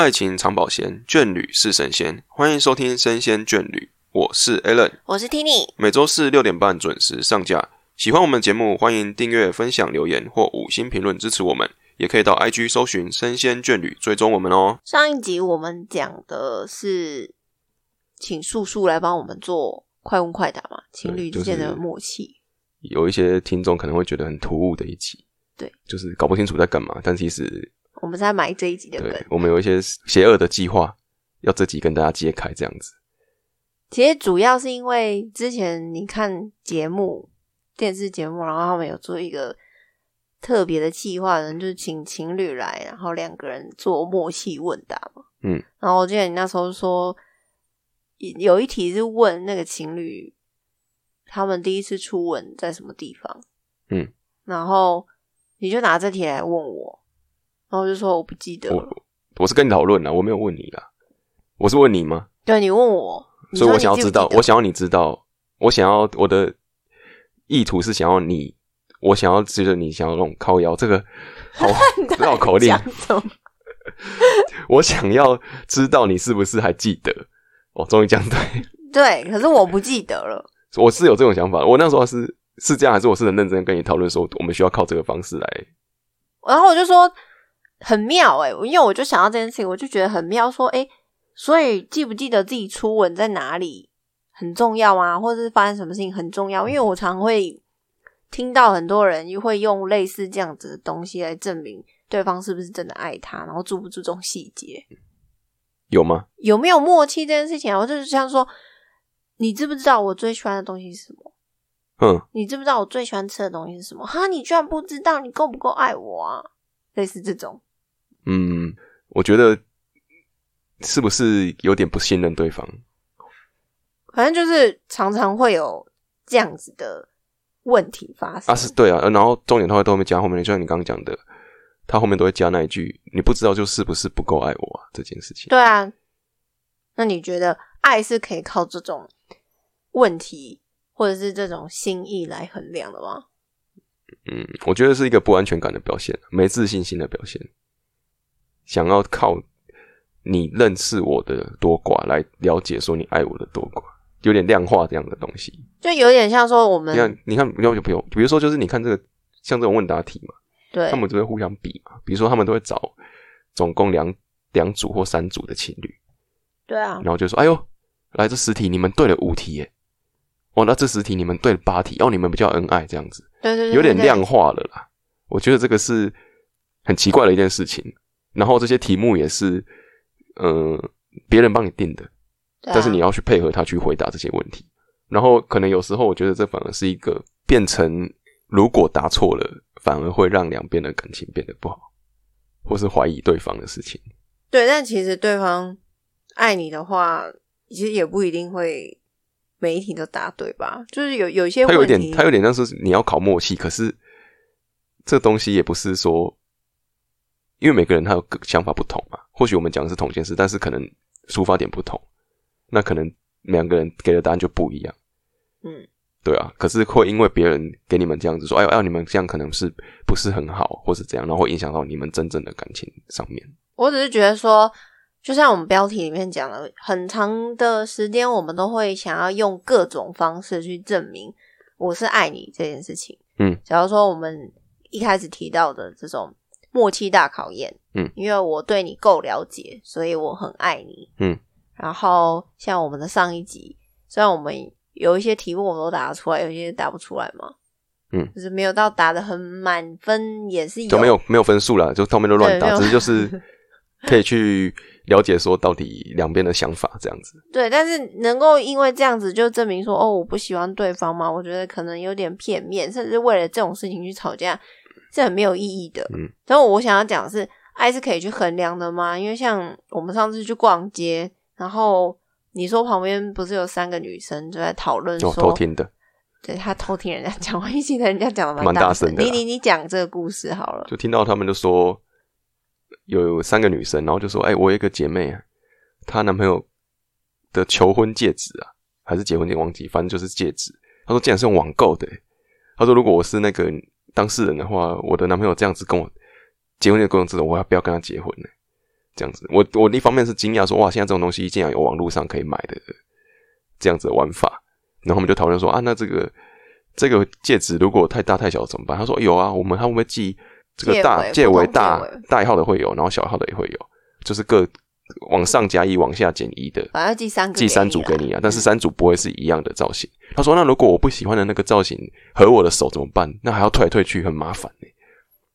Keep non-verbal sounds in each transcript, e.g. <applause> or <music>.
爱情长保鲜，眷侣是神仙。欢迎收听《生鲜眷侣》，我是 Alan，我是 Tini。每周四六点半准时上架。喜欢我们节目，欢迎订阅、分享、留言或五星评论支持我们。也可以到 IG 搜寻“生鲜眷侣”，追踪我们哦。上一集我们讲的是，请素素来帮我们做快问快答嘛，情侣之间的默契。有一些听众可能会觉得很突兀的一集，对，就是搞不清楚在干嘛。但其实我们在买这一集的对，我们有一些邪恶的计划，要这集跟大家揭开这样子。其实主要是因为之前你看节目。电视节目，然后他们有做一个特别的计划，人就是请情侣来，然后两个人做默契问答嘛。嗯，然后我记得你那时候说，有一题是问那个情侣他们第一次初吻在什么地方。嗯，然后你就拿这题来问我，然后就说我不记得我。我是跟你讨论了，我没有问你啦。我是问你吗？对，你问我，所以我想要知道，我想要你知道，我想要我的。意图是想要你，我想要觉得你想要那种靠腰，这个好 <laughs> 绕口令。我想要知道你是不是还记得？哦，终于讲对。<laughs> 对，可是我不记得了。我是有这种想法，我那时候是是这样，还是我是很认真跟你讨论说，我们需要靠这个方式来。然后我就说很妙哎，因为我就想到这件事情，我就觉得很妙。说哎，所以记不记得自己初吻在哪里？很重要啊，或者是发生什么事情很重要，因为我常会听到很多人会用类似这样子的东西来证明对方是不是真的爱他，然后注不注重细节，有吗？有没有默契这件事情啊？我就是像说，你知不知道我最喜欢的东西是什么？嗯，你知不知道我最喜欢吃的东西是什么？哈，你居然不知道，你够不够爱我啊？类似这种，嗯，我觉得是不是有点不信任对方？反正就是常常会有这样子的问题发生啊，是对啊，然后重点他会都会加后面，就像你刚刚讲的，他后面都会加那一句：“你不知道就是不是不够爱我啊？”这件事情。对啊，那你觉得爱是可以靠这种问题或者是这种心意来衡量的吗？嗯，我觉得是一个不安全感的表现，没自信心的表现，想要靠你认识我的多寡来了解说你爱我的多寡。有点量化这样的东西，就有点像说我们，你看，你看，不用就不用，比如说，就是你看这个像这种问答题嘛，对，他们就会互相比嘛，比如说他们都会找总共两两组或三组的情侣，对啊，然后就说，哎呦，来这十题你们对了五题耶，哦，那这十题你们对了八题，哦，你们比较恩爱这样子，对对对，有点量化了啦，我觉得这个是很奇怪的一件事情，然后这些题目也是，嗯，别人帮你定的。但是你要去配合他去回答这些问题，然后可能有时候我觉得这反而是一个变成，如果答错了，反而会让两边的感情变得不好，或是怀疑对方的事情。对，但其实对方爱你的话，其实也不一定会每一题都答对吧？就是有有一些，他有点，他有点像是你要考默契，可是这东西也不是说，因为每个人他有想法不同嘛。或许我们讲的是同一件事，但是可能出发点不同。那可能两个人给的答案就不一样，嗯，对啊。可是会因为别人给你们这样子说，哎呦哎，你们这样可能是不是很好，或是怎样，然后会影响到你们真正的感情上面。我只是觉得说，就像我们标题里面讲的，很长的时间，我们都会想要用各种方式去证明我是爱你这件事情。嗯，假如说我们一开始提到的这种默契大考验，嗯，因为我对你够了解，所以我很爱你，嗯。然后像我们的上一集，虽然我们有一些题目我们都答得出来，有些答不出来嘛，嗯，就是没有到答的很满分，也是有没有没有分数了，就后面都乱答，只是就是可以去了解说到底两边的想法这样子。<laughs> 对，但是能够因为这样子就证明说哦我不喜欢对方吗？我觉得可能有点片面，甚至为了这种事情去吵架是很没有意义的。嗯，但是我想要讲的是，爱是可以去衡量的吗？因为像我们上次去逛街。然后你说旁边不是有三个女生就在讨论说偷听的，对他偷听人家讲话，一记得人家讲的蛮大声的。你你你讲这个故事好了，就听到他们就说有三个女生，然后就说：“哎，我有一个姐妹，她男朋友的求婚戒指啊，还是结婚戒忘记，反正就是戒指。她说竟然是用网购的。她说如果我是那个当事人的话，我的男朋友这样子跟我结婚的过程之中，我要不要跟他结婚呢？”这样子。我我一方面是惊讶说，哇，现在这种东西竟然有网络上可以买的这样子的玩法。然后我们就讨论说啊，那这个这个戒指如果太大太小怎么办？他说有啊，我们他会不会寄这个大戒为大大号的会有，然后小号的也会有，就是各往上加一，往下减一的，反正寄三寄三组给你啊。但是三组不会是一样的造型。他说那如果我不喜欢的那个造型和我的手怎么办？那还要退来退去，很麻烦呢。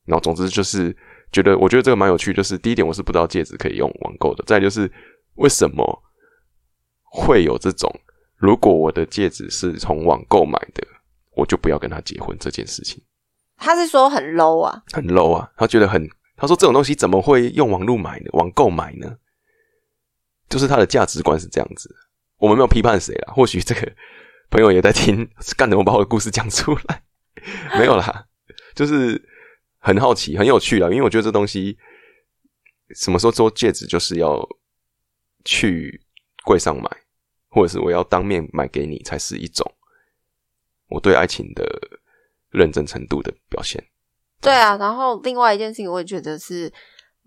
然后总之就是觉得，我觉得这个蛮有趣。就是第一点，我是不知道戒指可以用网购的。再就是为什么会有这种？如果我的戒指是从网购买的，我就不要跟他结婚这件事情。他是说很 low 啊，很 low 啊，他觉得很，他说这种东西怎么会用网络买呢？网购买呢？就是他的价值观是这样子。我们没有批判谁啦，或许这个朋友也在听，干怎么把我的故事讲出来？没有啦，就是很好奇，很有趣啦。因为我觉得这东西什么时候做戒指，就是要去柜上买。或者是我要当面买给你，才是一种我对爱情的认真程度的表现。对啊，然后另外一件事情，我也觉得是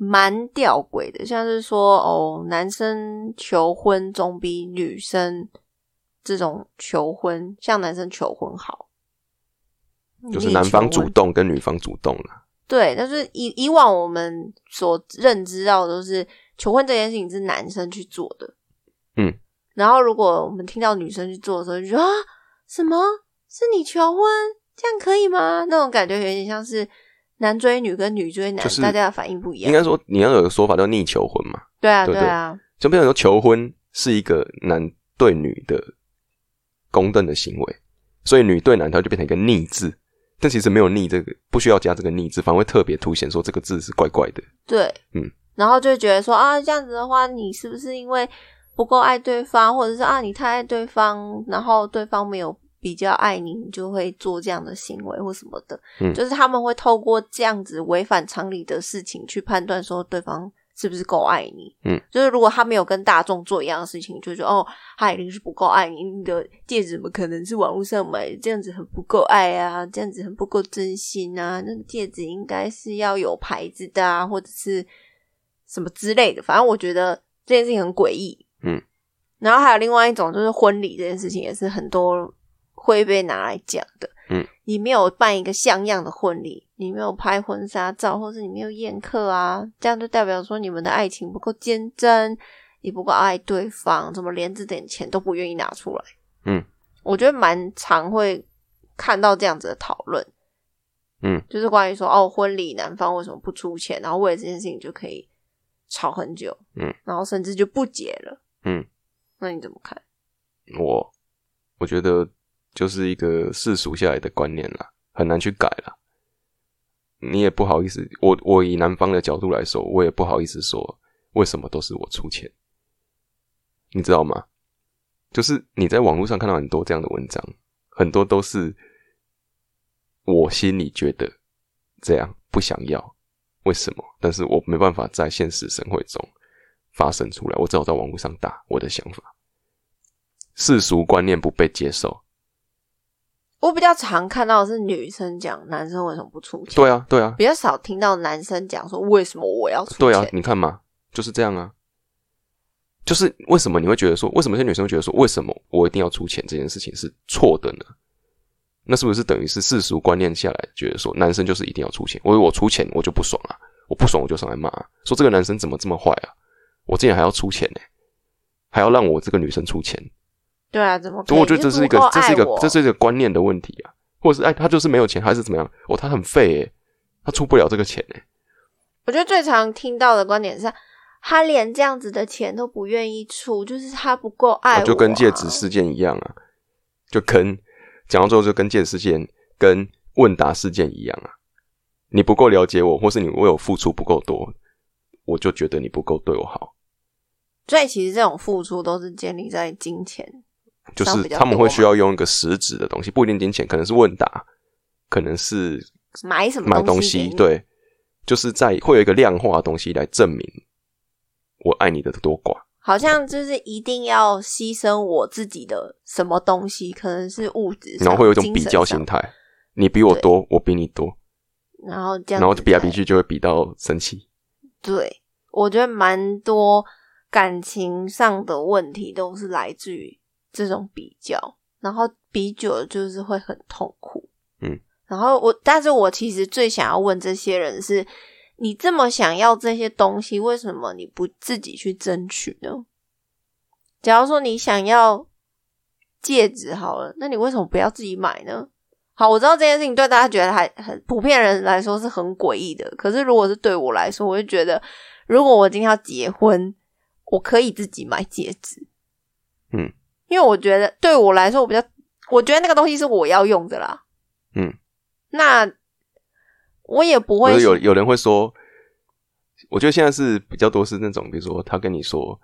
蛮吊诡的，像是说哦，男生求婚总比女生这种求婚，向男生求婚好，就是男方主动跟女方主动了。对，但是以以往我们所认知到的都是求婚这件事情是男生去做的，嗯。然后，如果我们听到女生去做的时候，就说啊，什么是你求婚？这样可以吗？那种感觉有点像是男追女跟女追男，大家的反应不一样。应该说，你要有个说法叫逆求婚嘛？对啊，对啊。就变成说，求婚是一个男对女的公正的行为，所以女对男，它就变成一个逆字。但其实没有逆这个，不需要加这个逆字，反而会特别凸显说这个字是怪怪的。对，嗯。然后就觉得说啊，这样子的话，你是不是因为？不够爱对方，或者是啊，你太爱对方，然后对方没有比较爱你，你就会做这样的行为或什么的。嗯，就是他们会透过这样子违反常理的事情去判断说对方是不是够爱你。嗯，就是如果他没有跟大众做一样的事情，就说哦，他一定是不够爱你。你的戒指怎么可能是网络上买？这样子很不够爱啊，这样子很不够真心啊。那戒指应该是要有牌子的啊，或者是什么之类的。反正我觉得这件事情很诡异。嗯，然后还有另外一种，就是婚礼这件事情也是很多会被拿来讲的。嗯，你没有办一个像样的婚礼，你没有拍婚纱照，或是你没有宴客啊，这样就代表说你们的爱情不够坚贞，你不够爱对方，怎么连这点钱都不愿意拿出来？嗯，我觉得蛮常会看到这样子的讨论。嗯，就是关于说哦，婚礼男方为什么不出钱，然后为了这件事情就可以吵很久。嗯，然后甚至就不结了。嗯，那你怎么看？我我觉得就是一个世俗下来的观念啦，很难去改了。你也不好意思，我我以男方的角度来说，我也不好意思说为什么都是我出钱，你知道吗？就是你在网络上看到很多这样的文章，很多都是我心里觉得这样不想要，为什么？但是我没办法在现实生活中。发生出来，我只好在网络上打我的想法。世俗观念不被接受，我比较常看到的是女生讲男生为什么不出钱。对啊，对啊，比较少听到男生讲说为什么我要出钱。对啊，你看嘛，就是这样啊。就是为什么你会觉得说，为什么些女生觉得说，为什么我一定要出钱这件事情是错的呢？那是不是等于是世俗观念下来，觉得说男生就是一定要出钱？我我出钱我就不爽啊，我不爽我就上来骂，说这个男生怎么这么坏啊？我竟然还要出钱呢，还要让我这个女生出钱？对啊，怎么？我觉得这是一个，这是一个，这是一个观念的问题啊，或者是哎，他就是没有钱，还是怎么样？哦，他很废哎，他出不了这个钱哎。我觉得最常听到的观点是，他连这样子的钱都不愿意出，就是他不够爱我。就跟戒指事件一样啊，就跟讲到最后就跟戒指事件、跟问答事件一样啊，你不够了解我，或是你为我付出不够多，我就觉得你不够对我好。所以其实这种付出都是建立在金钱，就是他们会需要用一个实质的东西，不一定金钱，可能是问答，可能是买什么买东西，对，就是在会有一个量化的东西来证明我爱你的多寡。好像就是一定要牺牲我自己的什么东西，可能是物质，然后会有一种比较心态，你比我多，我比你多，然后这样，然后比来比去就会比到生气。对。我觉得蛮多感情上的问题都是来自于这种比较，然后比久了就是会很痛苦。嗯，然后我，但是我其实最想要问这些人是：你这么想要这些东西，为什么你不自己去争取呢？假如说你想要戒指好了，那你为什么不要自己买呢？好，我知道这件事情对大家觉得还很普遍人来说是很诡异的，可是如果是对我来说，我就觉得，如果我今天要结婚，我可以自己买戒指，嗯，因为我觉得对我来说，我比较，我觉得那个东西是我要用的啦，嗯，那我也不会有有人会说，我觉得现在是比较多是那种，比如说他跟你说，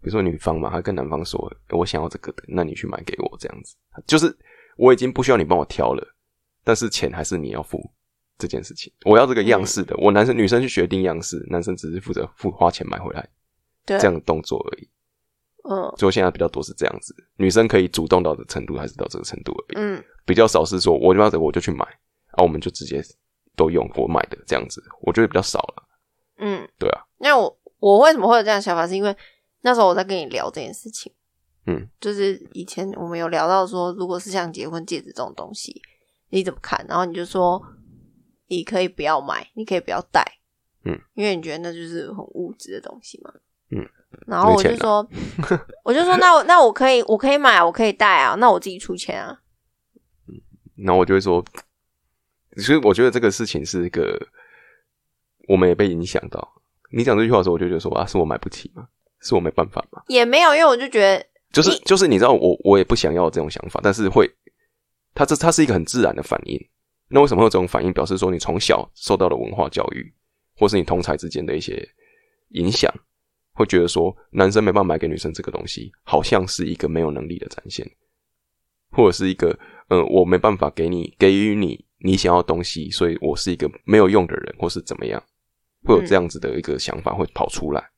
比如说女方嘛，他跟男方说，我想要这个的，那你去买给我，这样子，就是我已经不需要你帮我挑了，但是钱还是你要付这件事情，我要这个样式的，我男生女生去决定样式，男生只是负责付花钱买回来对。这样的动作而已。嗯就现在比较多是这样子，女生可以主动到的程度还是到这个程度而已，嗯比较少是说我就要这个我就去买，啊，我们就直接都用我买的这样子，我觉得比较少了。嗯，对啊，那我我为什么会有这样的想法？是因为那时候我在跟你聊这件事情，嗯，就是以前我们有聊到说，如果是像结婚戒指这种东西，你怎么看？然后你就说你可以不要买，你可以不要戴，嗯，因为你觉得那就是很物质的东西嘛，嗯。然后我就说，<laughs> 我就说，那我那我可以，我可以买，我可以带啊，那我自己出钱啊。然后我就会说，所以我觉得这个事情是一个，我们也被影响到。你讲这句话的时候，我就觉得说啊，是我买不起吗？是我没办法吗？也没有，因为我就觉得，就是就是，你知道我我也不想要这种想法，但是会，它这它是一个很自然的反应。那为什么会有这种反应？表示说你从小受到的文化教育，或是你同才之间的一些影响，会觉得说男生没办法买给女生这个东西，好像是一个没有能力的展现，或者是一个嗯、呃我没办法给你给予你你想要的东西，所以我是一个没有用的人，或是怎么样，会有这样子的一个想法会跑出来，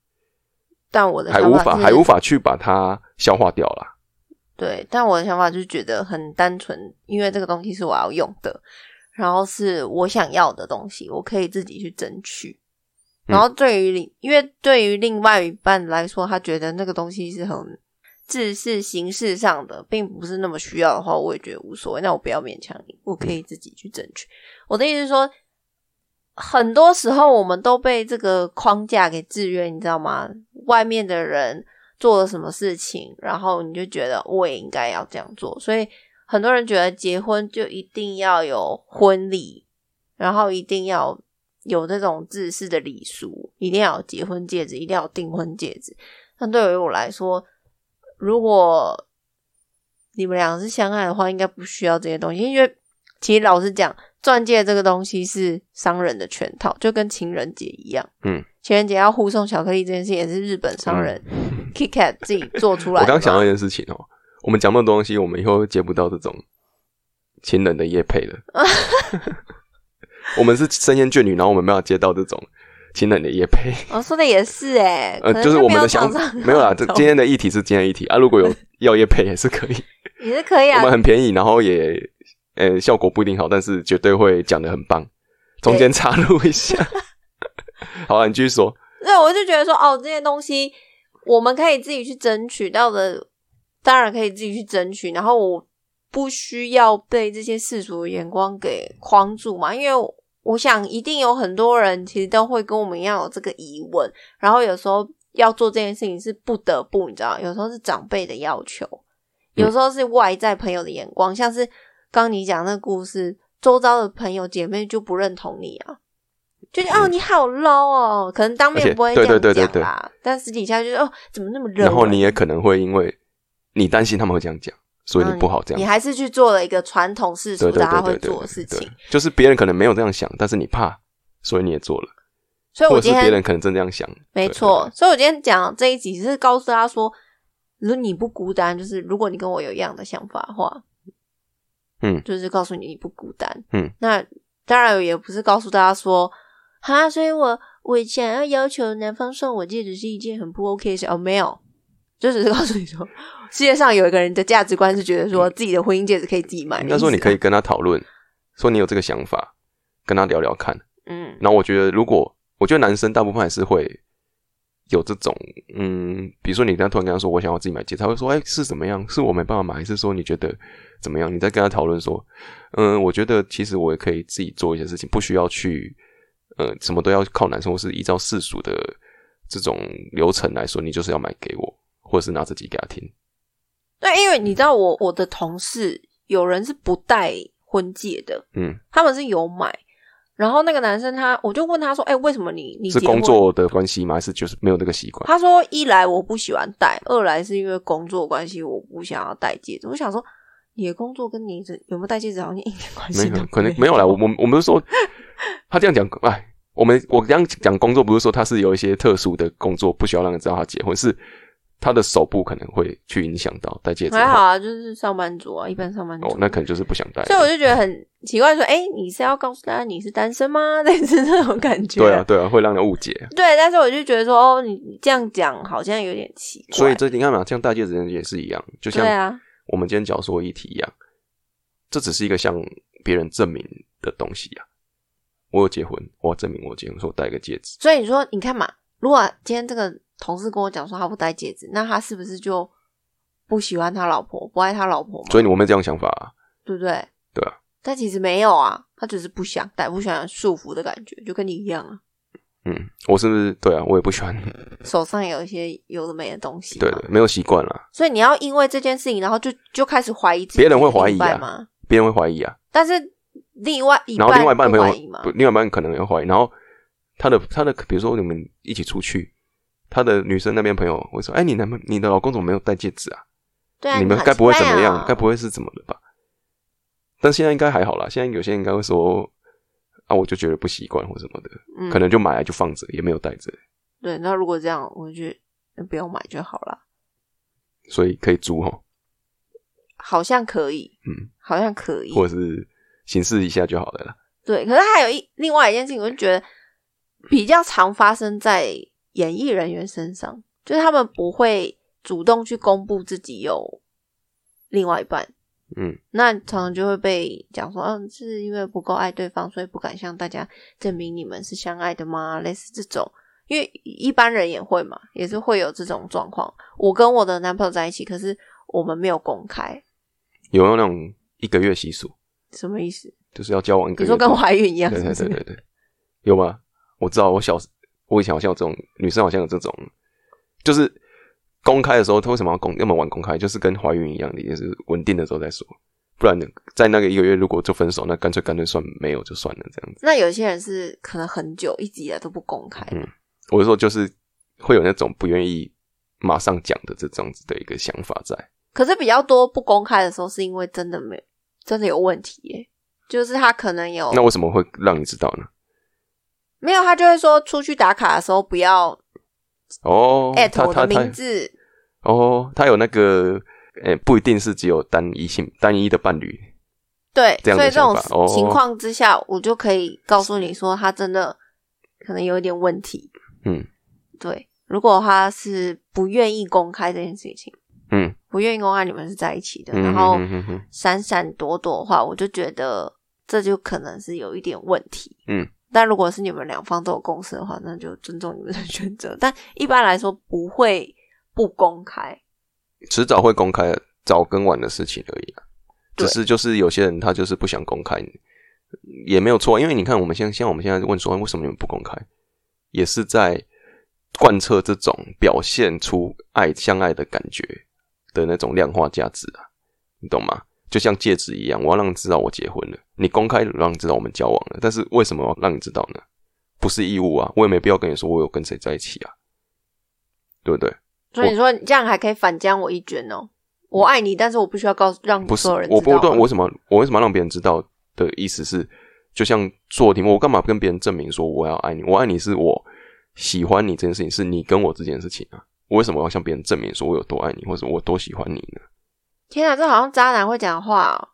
但我的还无法还无法去把它消化掉啦。对，但我的想法就是觉得很单纯，因为这个东西是我要用的，然后是我想要的东西，我可以自己去争取。嗯然后对于另，因为对于另外一半来说，他觉得那个东西是很自是形式上的，并不是那么需要的话，我也觉得无所谓。那我不要勉强你，我可以自己去争取。我的意思是说，很多时候我们都被这个框架给制约，你知道吗？外面的人做了什么事情，然后你就觉得我也应该要这样做，所以很多人觉得结婚就一定要有婚礼，然后一定要有这种自式的礼俗，一定要有结婚戒指，一定要有订婚戒指。但对于我来说，如果你们两个是相爱的话，应该不需要这些东西，因为其实老实讲，钻戒这个东西是商人的圈套，就跟情人节一样。嗯，情人节要互送巧克力这件事也是日本商人 KitKat 自己做出来的。我刚想到一件事情哦，我们讲那么多东西，我们以后会接不到这种情人的夜配了。<laughs> 我们是深烟眷侣，然后我们没有接到这种情人的夜配。哦，说的也是哎，呃，就是我们的想没有厂商没有啦。这今天的议题是今天的议题啊，如果有 <laughs> 要夜配也是可以，也是可以啊我们。很便宜，然后也呃效果不一定好，但是绝对会讲的很棒。中间插入一下，<laughs> 好啊，你继续说。对，我就觉得说，哦，这些东西我们可以自己去争取到的，当然可以自己去争取。然后我不需要被这些世俗的眼光给框住嘛，因为我想一定有很多人其实都会跟我们一样有这个疑问，然后有时候要做这件事情是不得不，你知道，有时候是长辈的要求，有时候是外在朋友的眼光，像是刚你讲那个故事，周遭的朋友姐妹就不认同你啊。就是哦，你好 low 哦，可能当面不会这对对样对对对讲啦，但私底下就是哦，怎么那么热？然后你也可能会因为你担心他们会这样讲，所以你不好这样。你还是去做了一个传统世俗大家会做的事情，，就是别人可能没有这样想，但是你怕，所以你也做了，所以我今天别人可能真这样想，没错，，所以我今天讲这一集是告诉大家说，如果你不孤单，就是如果你跟我有一样的想法的话，嗯。就是告诉你你不孤单，嗯，那当然也不是告诉大家说，哈，所以我我想要要求男方送我戒指是一件很不 OK 的事。哦，没有，就只是告诉你说，世界上有一个人的价值观是觉得说自己的婚姻戒指可以自己买的意思啊，应该说你可以跟他讨论，说你有这个想法，跟他聊聊看。嗯，然后我觉得，如果我觉得男生大部分还是会有这种，嗯，比如说你跟他突然跟他说我想要自己买戒指，他会说，哎，是怎么样？是我没办法买，还是说你觉得怎么样？你再跟他讨论说，嗯，我觉得其实我也可以自己做一些事情，不需要去，呃，什么都要靠男生，或是依照世俗的这种流程来说，你就是要买给我，或者是拿自己给他听。对，因为你知道，我我的同事有人是不戴婚戒的，嗯，他们是有买。然后那个男生他，我就问他说：“哎，为什么你你是工作的关系吗？还是就是没有那个习惯？”他说：“一来我不喜欢戴，二来是因为工作关系，我不想要戴戒指。”我想说，你的工作跟你有没有戴戒指好像一点关系没有，可能没有啦。我我我们是说，<laughs> 他这样讲，哎，我们我这样讲工作，不是说他是有一些特殊的工作，不需要让人知道他结婚是。他的手部可能会去影响到戴戒指，还好啊，就是上班族啊，一般上班族。哦，那可能就是不想戴。所以我就觉得很奇怪，说，哎，你是要告诉大家你是单身吗？<laughs> 类似这种感觉。对啊，对啊，会让人误解。对，但是我就觉得说，哦，你这样讲好像有点奇怪。所以这你看嘛，像戴戒指也是一样，就像我们今天讲说议题一样，这只是一个向别人证明的东西呀。我有结婚，我证明我结婚，说我戴个戒指。所以你说，你看嘛，如果今天这个。同事跟我讲说他不戴戒指，那他是不是就不喜欢他老婆，不爱他老婆吗？所以我没这样想法，啊，对不对？对啊。但其实没有啊，他只是不想戴，不想束缚的感觉，就跟你一样啊。嗯，我是不是对啊？我也不喜欢 <laughs> 手上有一些有的没的东西。对对，没有习惯了。所以你要因为这件事情，然后就就开始怀疑自己，别人会怀疑啊？别人会怀疑啊？但是另外然后另外一半朋友，另外一半可能也怀疑。然后他的他的，比如说你们一起出去。他的女生那边朋友会说：“哎，你男朋你的老公怎么没有戴戒指啊？对啊，你们该不会怎么样？该不会是怎么了吧？但现在应该还好啦。现在有些人应该会说：啊，我就觉得不习惯或什么的，可能就买来就放着，也没有戴着。对，那如果这样，我觉得不用买就好了。所以可以租哦，好像可以，嗯，好像可以，或者是形式一下就好了啦。对，可是还有一另外一件事情，我就觉得比较常发生在。演艺人员身上，就是他们不会主动去公布自己有另外一半，嗯，那常常就会被讲说，嗯，是因为不够爱对方，所以不敢向大家证明你们是相爱的吗？类似这种，因为一般人也会嘛，也是会有这种状况。我跟我的男朋友在一起，可是我们没有公开，有没有那种一个月习俗？什么意思？就是要交往一个月，你说跟怀孕一样？对对对对对，有吗？我知道，我小时。我以前好像有这种女生，好像有这种，就是公开的时候，她为什么要公要么玩公开？就是跟怀孕一样的，也是稳定的时候再说。不然呢，在那个一个月如果就分手，那干脆干脆算没有就算了这样子。那有些人是可能很久一直以来都不公开。嗯，我是说，就是会有那种不愿意马上讲的这种子的一个想法在。可是比较多不公开的时候，是因为真的没真的有问题耶，就是他可能有。那为什么会让你知道呢？没有，他就会说出去打卡的时候不要哦，艾特我的名字哦，他有那个诶，不一定是只有单一性单一的伴侣，对，所以这种情况之下，我就可以告诉你说，他真的可能有一点问题。嗯，对，如果他是不愿意公开这件事情，嗯，不愿意公开你们是在一起的，然后闪闪躲躲的话，我就觉得这就可能是有一点问题。嗯。但如果是你们两方都有共识的话，那就尊重你们的选择。但一般来说不会不公开，迟早会公开，早跟晚的事情而已啊。只是就是有些人他就是不想公开，也没有错。因为你看，我们现像我们现在问说，为什么你们不公开，也是在贯彻这种表现出爱相爱的感觉的那种量化价值啊，你懂吗？就像戒指一样，我要让你知道我结婚了。你公开让你知道我们交往了，但是为什么要让你知道呢？不是义务啊，我也没必要跟你说我有跟谁在一起啊，对不对？所以你说你这样还可以反将我一军哦。我爱你，但是我不需要告诉让所有人。我不断，我为什么我为什么让别人知道的意思是，就像做题目，我干嘛跟别人证明说我要爱你？我爱你是我喜欢你这件事情，是你跟我之间的事情啊。我为什么要向别人证明说我有多爱你，或者我多喜欢你呢？天啊，这好像渣男会讲话哦，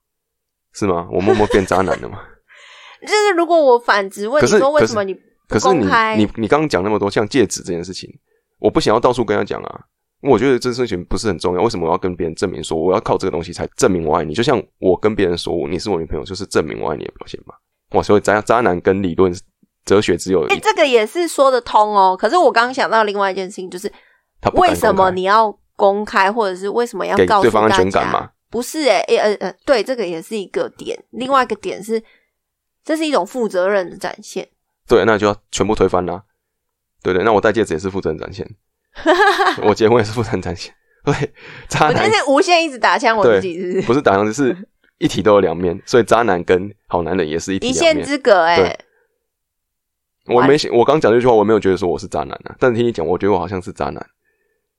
是吗？我默默变渣男了吗？<laughs> 就是如果我反直问你说为什么你不公开？你你刚刚讲那么多像戒指这件事情，我不想要到处跟他讲啊。我觉得这事情不是很重要。为什么我要跟别人证明说我要靠这个东西才证明我爱你？就像我跟别人说你是我女朋友，就是证明我爱你的表现嘛。哇，所以渣渣男跟理论哲学只有哎、这个也是说得通哦。可是我刚刚想到另外一件事情，就是他为什么你要公开，或者是为什么要给告诉对方安？全感嘛？不是哎、欸，呃呃，对，这个也是一个点。另外一个点是，这是一种负责任的展现。对，那就要全部推翻啦。对对，那我戴戒指也是负责任展现，<laughs> 我结婚也是负责任展现。<laughs> 对，渣男但是无限一直打枪我自己，是不是？不是打样子，是一体都有两面，所以渣男跟好男人也是一体一。线之隔、欸，哎对，我没想，我刚讲这句话，我没有觉得说我是渣男啊，但是听你讲，我觉得我好像是渣男，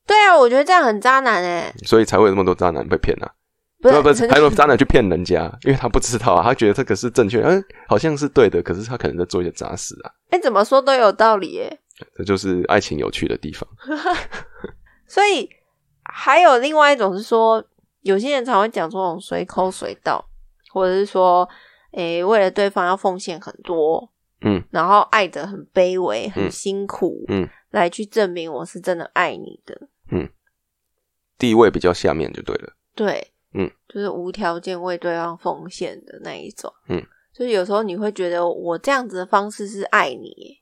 对啊，我觉得这样很渣男哎、所以才会有那么多渣男被骗啊。不是不是，还有渣男去骗人家，因为他不知道啊，他觉得这个是正确，嗯，好像是对的，可是他可能在做一些杂事啊，哎、怎么说都有道理耶、这就是爱情有趣的地方。<laughs> 所以还有另外一种是说，有些人常会讲这种随口随到，或者是说，诶、为了对方要奉献很多，嗯，然后爱的很卑微、很嗯辛苦，嗯，来去证明我是真的爱你的。嗯。地位比较下面就对了，对，嗯，就是无条件为对方奉献的那一种，嗯，就是有时候你会觉得我这样子的方式是爱你耶，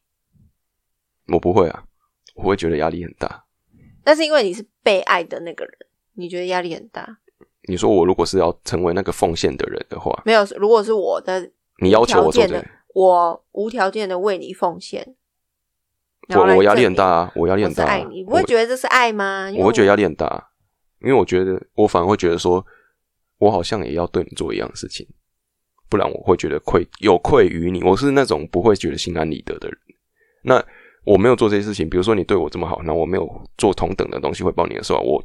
我不会啊，我会觉得压力很大。但是因为你是被爱的那个人，你觉得压力很大。你说我如果是要成为那个奉献的人的话，没有，如果是我的你要求我做的，我无条件的为你奉献，我我压力很大啊，我压力很大、爱你，你不会觉得这是爱吗？我会觉得压力很大啊，因为我觉得我反而会觉得说，我好像也要对你做一样的事情，不然我会觉得愧有愧于你。我是那种不会觉得心安理得的人。那我没有做这些事情，比如说你对我这么好，那我没有做同等的东西回报你的时候，我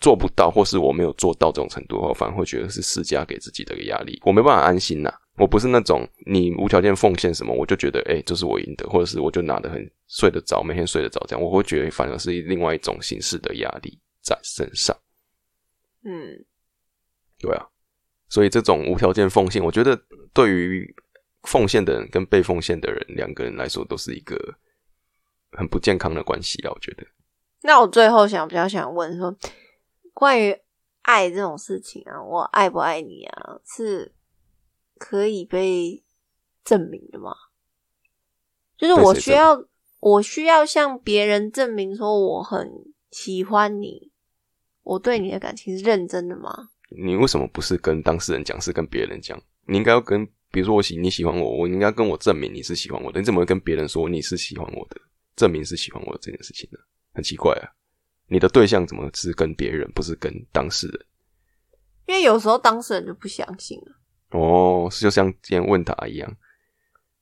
做不到，或是我没有做到这种程度的话，我反而会觉得是施加给自己的一个压力，我没办法安心呐、我不是那种你无条件奉献什么，我就觉得哎、这是我赢得，或者是我就拿得很睡得着，每天睡得着这样，我会觉得反而是另外一种形式的压力在身上。嗯，对啊，所以这种无条件奉献，我觉得对于奉献的人跟被奉献的人两个人来说，都是一个很不健康的关系啊。我觉得，那我最后想比较想问说，关于爱这种事情啊，我爱不爱你啊，是可以被证明的吗？就是我需要，我需要向别人证明说我很喜欢你，我对你的感情是认真的吗？你为什么不是跟当事人讲，是跟别人讲？你应该要跟，比如说我喜你喜欢我，我应该跟我证明你是喜欢我的。你怎么会跟别人说你是喜欢我的，证明是喜欢我的这件事情呢？很奇怪啊！你的对象怎么是跟别人，不是跟当事人？因为有时候当事人就不相信了。哦，就像今天问答一样，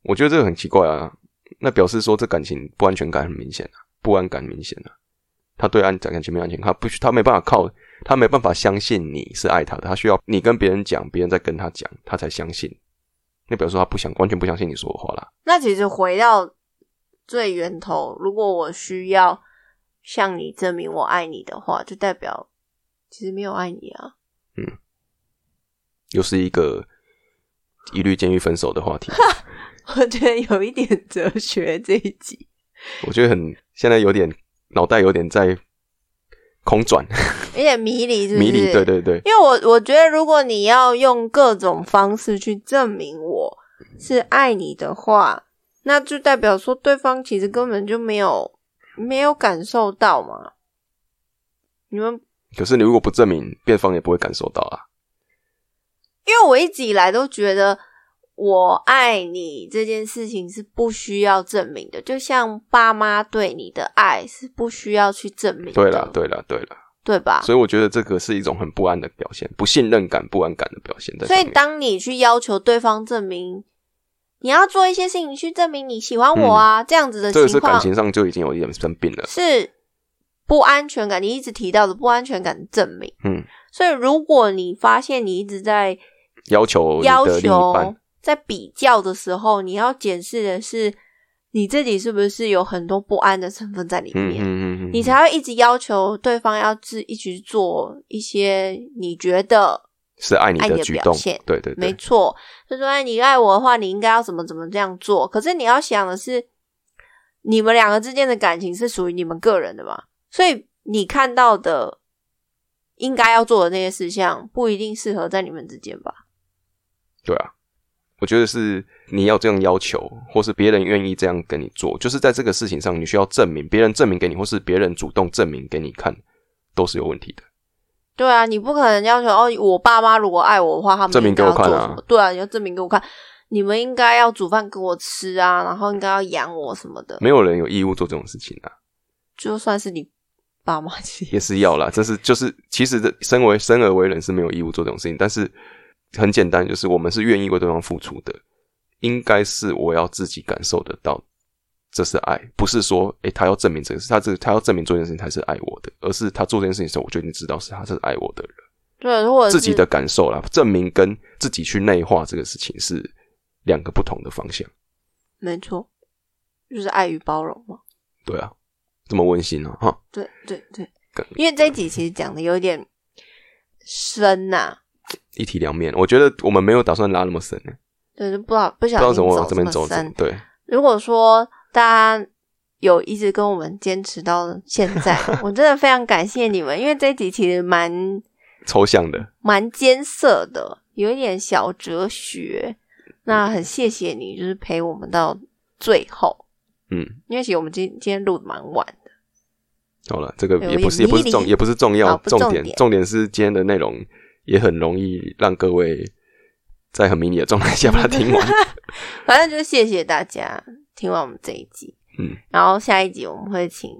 我觉得这个很奇怪啊。那表示说这感情不安全感很明显啊，不安感明显啊。他对安感情没安全感，他不需他没办法靠，他没办法相信你是爱他的，他需要你跟别人讲，别人再跟他讲，他才相信。那表示说他不想完全不相信你说的话啦。那其实回到最源头，如果我需要向你证明我爱你的话，就代表其实没有爱你啊。嗯又是一个一律监狱分手的话题，<laughs> 我觉得有一点哲学这一集，我觉得很现在有点脑袋有点在空转有点迷离，是不是？迷离，对。对对，因为我我觉得，如果你要用各种方式去证明我是爱你的话，那就代表说对方其实根本就没有没有感受到嘛。你们可是你如果不证明，辩方也不会感受到啊。因为我一直以来都觉得我爱你这件事情是不需要证明的，就像爸妈对你的爱是不需要去证明的，对啦，对啦，对啦。对吧？所以我觉得这个是一种很不安的表现，不信任感、不安感的表现所以。当你去要求对方证明，你要做一些事情去证明你喜欢我啊，这样子的嗯这个是情况感情上就已经有一点生病了。是不安全感，你一直提到的不安全感的证明。嗯，所以如果你发现你一直在要求要求，在比较的时候，你要检视的是你自己是不是有很多不安的成分在里嗯面，嗯嗯嗯，你才会一直要求对方要自一直做一些你觉得是爱你爱你的举动表现，对对对，没错。就说哎，你爱我的话，你应该要怎么怎么这样做。可是你要想的是，你们两个之间的感情是属于你们个人的嘛，所以你看到的应该要做的那些事项，不一定适合在你们之间吧。对啊。我觉得是你要这样要求，或是别人愿意这样跟你做，就是在这个事情上，你需要证明，别人证明给你，或是别人主动证明给你看，都是有问题的。对啊，你不可能要求哦，我爸妈如果爱我的话，他们证明给我看啊对啊，你要证明给我看，你们应该要煮饭给我吃啊，然后应该要养我什么的。没有人有义务做这种事情啊，就算是你爸妈，也是要啦。这是就是其实的，身为生而为人是没有义务做这种事情，但是很简单，就是我们是愿意为对方付出的，应该是我要自己感受得到，这是爱，不是说诶、他要证明这个事，他这他要证明做这件事情他是爱我的，而是他做这件事情的时候，我就已经知道是他是爱我的人。对，如果自己的感受啦，证明跟自己去内化这个事情是两个不同的方向。没错，就是爱与包容嘛。对啊，这么温馨啊，哈，对对对，因为这一集其实讲的有点深呐、一体两面。我觉得我们没有打算拉那么深呢，对，就不知道不不知道怎么往这边走。对，如果说大家有一直跟我们坚持到现在，<laughs> 我真的非常感谢你们，因为这一集其实蛮抽象的，蛮艰涩的，有一点小哲学。那很谢谢你，就是陪我们到最后，嗯，因为其实我们今今天录的蛮晚的。好了，这个也不是也不是重也不是重要重点重点是今天的内容也很容易让各位在很迷你的状态下把它听完。<laughs> 反正就是谢谢大家听完我们这一集，嗯，然后下一集我们会请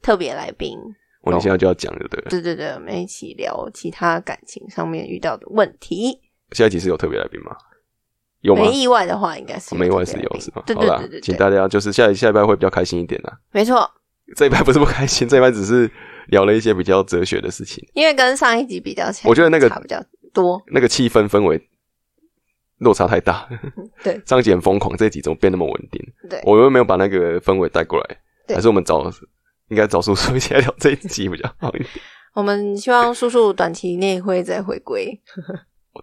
特别来宾，我们现在就要讲了，对了，对对对，我们一起聊其他感情上面遇到的问题。下一集是有特别来宾吗？有吗？没意外的话，应该是没意外是有是吗？对对对对，对，请大家就是下一下一拜会比较开心一点啦。没错，这一拜不是不开心，这一拜只是聊了一些比较哲学的事情。因为跟上一集比较起来，我觉得那个差比较多。那个气氛氛围落差太大。<laughs> 对上一集很疯狂，这一集怎么变那么稳定？对，我又没有把那个氛围带过来，对还是我们找应该找叔叔一起来聊这一集比较好一点。<laughs> 我们希望叔叔短期内会再回归。<laughs>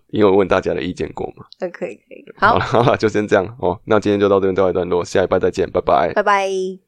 因为我问大家的意见过嘛。那可以可以，好，好了，好了，就先这样哦。那今天就到这边告一段落，下一拜再见，拜拜。拜拜。